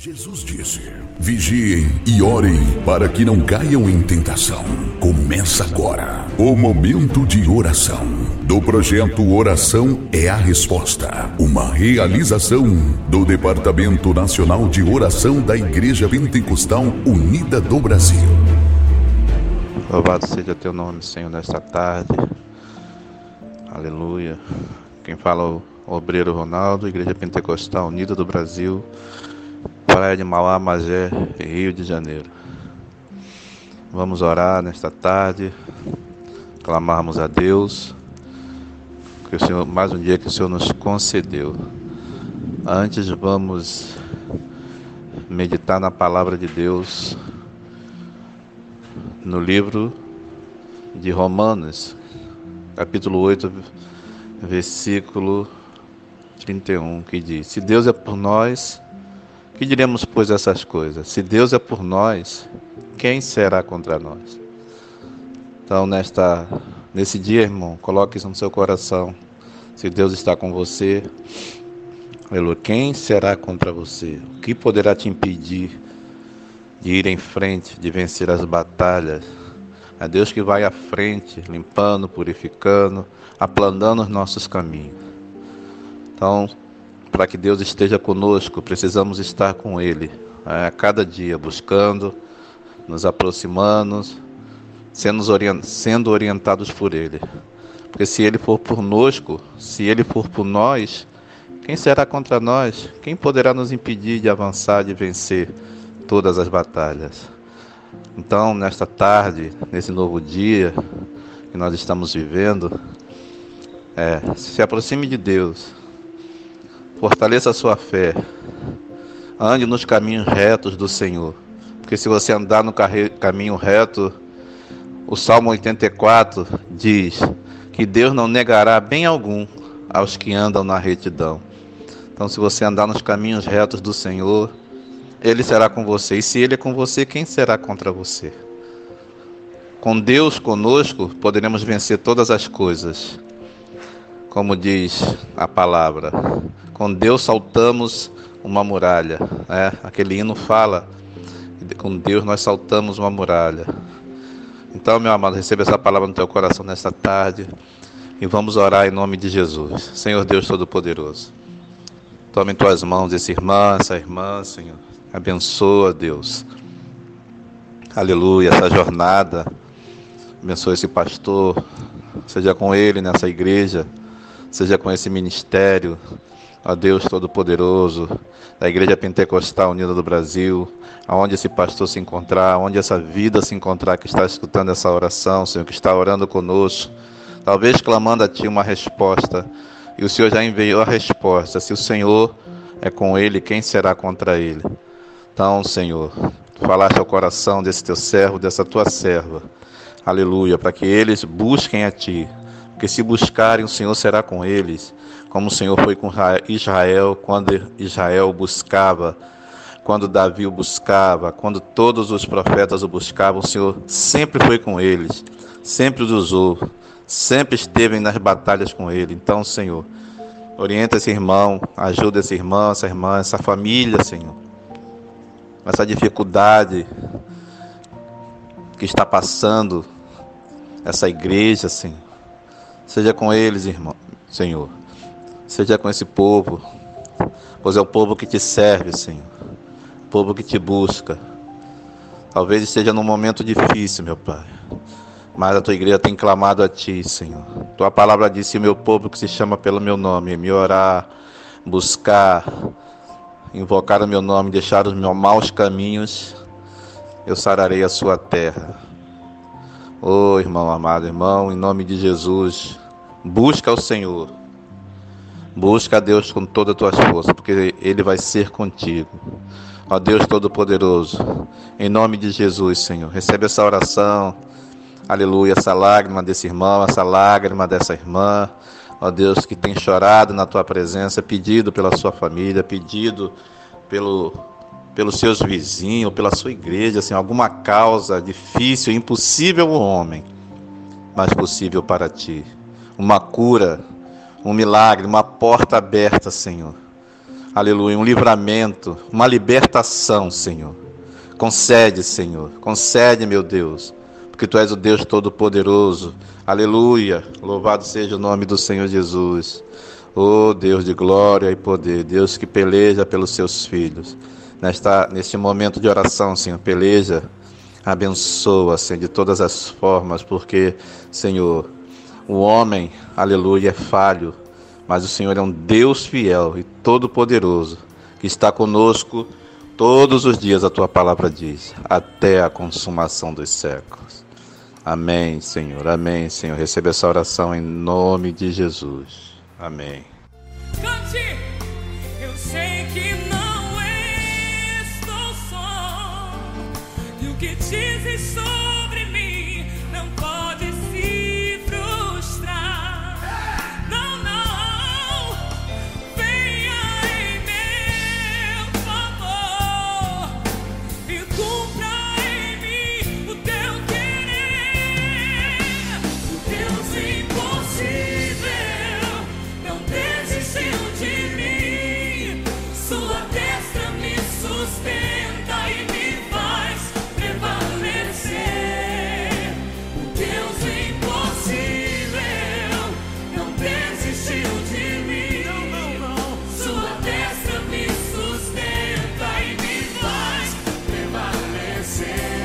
Jesus disse: Vigiem e orem para que não caiam em tentação. Começa agora o momento de oração do projeto Oração é a Resposta, uma realização do Departamento Nacional de Oração da Igreja Pentecostal Unida do Brasil. Louvado seja teu nome, Senhor, nesta tarde. Aleluia. Quem fala é o obreiro Ronaldo, Igreja Pentecostal Unida do Brasil. Praia de Mauá, Magé, Rio de Janeiro. Vamos orar nesta tarde, clamarmos a Deus, que o Senhor, mais um dia que o Senhor nos concedeu. Antes vamos meditar na palavra de Deus no livro de Romanos, capítulo 8, versículo 31, que diz: Se Deus é por nós, que diremos, pois, essas coisas? Se Deus é por nós, quem será contra nós? Então, nesta, nesse dia, irmão, coloque isso no seu coração. Se Deus está com você, quem será contra você? O que poderá te impedir de ir em frente, de vencer as batalhas? É Deus que vai à frente, limpando, purificando, aplanando os nossos caminhos. Então, para que Deus esteja conosco, precisamos estar com Ele é, a cada dia, buscando, nos aproximando, sendo orientados por Ele. Porque se Ele for conosco, se Ele for por nós, quem será contra nós? Quem poderá nos impedir de avançar, de vencer todas as batalhas? Então, nesta tarde, nesse novo dia que nós estamos vivendo, é, se aproxime de Deus, Fortaleça a sua fé. Ande nos caminhos retos do Senhor. Porque se você andar no caminho reto, o Salmo 84 diz que Deus não negará bem algum aos que andam na retidão. Então, se você andar nos caminhos retos do Senhor, Ele será com você. E se Ele é com você, quem será contra você? Com Deus conosco, poderemos vencer todas as coisas. Como diz a palavra, com Deus saltamos uma muralha. Né? Aquele hino fala, com Deus nós saltamos uma muralha. Então, meu amado, receba essa palavra no teu coração nesta tarde e vamos orar em nome de Jesus. Senhor Deus Todo-Poderoso, tome em tuas mãos esse irmão, essa irmã, Senhor. Abençoa, Deus. Aleluia, essa jornada. Abençoa esse pastor. Seja com ele nessa igreja. Seja com esse ministério a Deus Todo-Poderoso, da Igreja Pentecostal Unida do Brasil, aonde esse pastor se encontrar, onde essa vida se encontrar que está escutando essa oração, Senhor, que está orando conosco, talvez clamando a Ti uma resposta, e o Senhor já enviou a resposta. Se o Senhor é com ele, quem será contra ele? Então, Senhor, falaste ao coração desse teu servo, dessa tua serva, aleluia, para que eles busquem a Ti, porque se buscarem, o Senhor será com eles como o Senhor foi com Israel quando Israel buscava, quando Davi o buscava, quando todos os profetas o buscavam, o Senhor sempre foi com eles, sempre os usou, sempre esteve nas batalhas com ele. Então, Senhor, orienta esse irmão, ajuda esse irmão, essa irmã, essa família, Senhor, essa dificuldade que está passando essa igreja, Senhor. Seja com eles, irmão, Senhor. Seja com esse povo, pois é o povo que te serve, Senhor. O povo que te busca. Talvez esteja num momento difícil, meu Pai. Mas a tua igreja tem clamado a ti, Senhor. Tua palavra disse: meu povo que se chama pelo meu nome, me orar, buscar, invocar o meu nome, deixar os meus maus caminhos, eu sararei a sua terra. Oh, irmão amado, irmão, em nome de Jesus, busca o Senhor. Busca a Deus com todas as tuas forças, porque Ele vai ser contigo. Ó Deus Todo-Poderoso, em nome de Jesus, Senhor, recebe essa oração, aleluia, essa lágrima desse irmão, essa lágrima dessa irmã, ó Deus que tem chorado na tua presença, pedido pela sua família, pedido pelo, pelos seus vizinhos, pela sua igreja, assim, alguma causa difícil, impossível ao homem, mas possível para ti. Uma cura um milagre, uma porta aberta, Senhor. aleluia, um livramento, uma libertação, Senhor. Concede, Senhor, concede, meu Deus, porque Tu és o Deus Todo-Poderoso, aleluia, louvado seja o nome do Senhor Jesus. Oh Deus de glória e poder, Deus que peleja pelos seus filhos. Nesta, neste momento de oração, Senhor, peleja, abençoa, Senhor, de todas as formas, porque, Senhor, o homem, aleluia, é falho, mas o Senhor é um Deus fiel e todo-poderoso, que está conosco todos os dias, a tua palavra diz, até a consumação dos séculos. Amém, Senhor. Amém, Senhor. Receba essa oração em nome de Jesus. Amém. Que dizes só sin.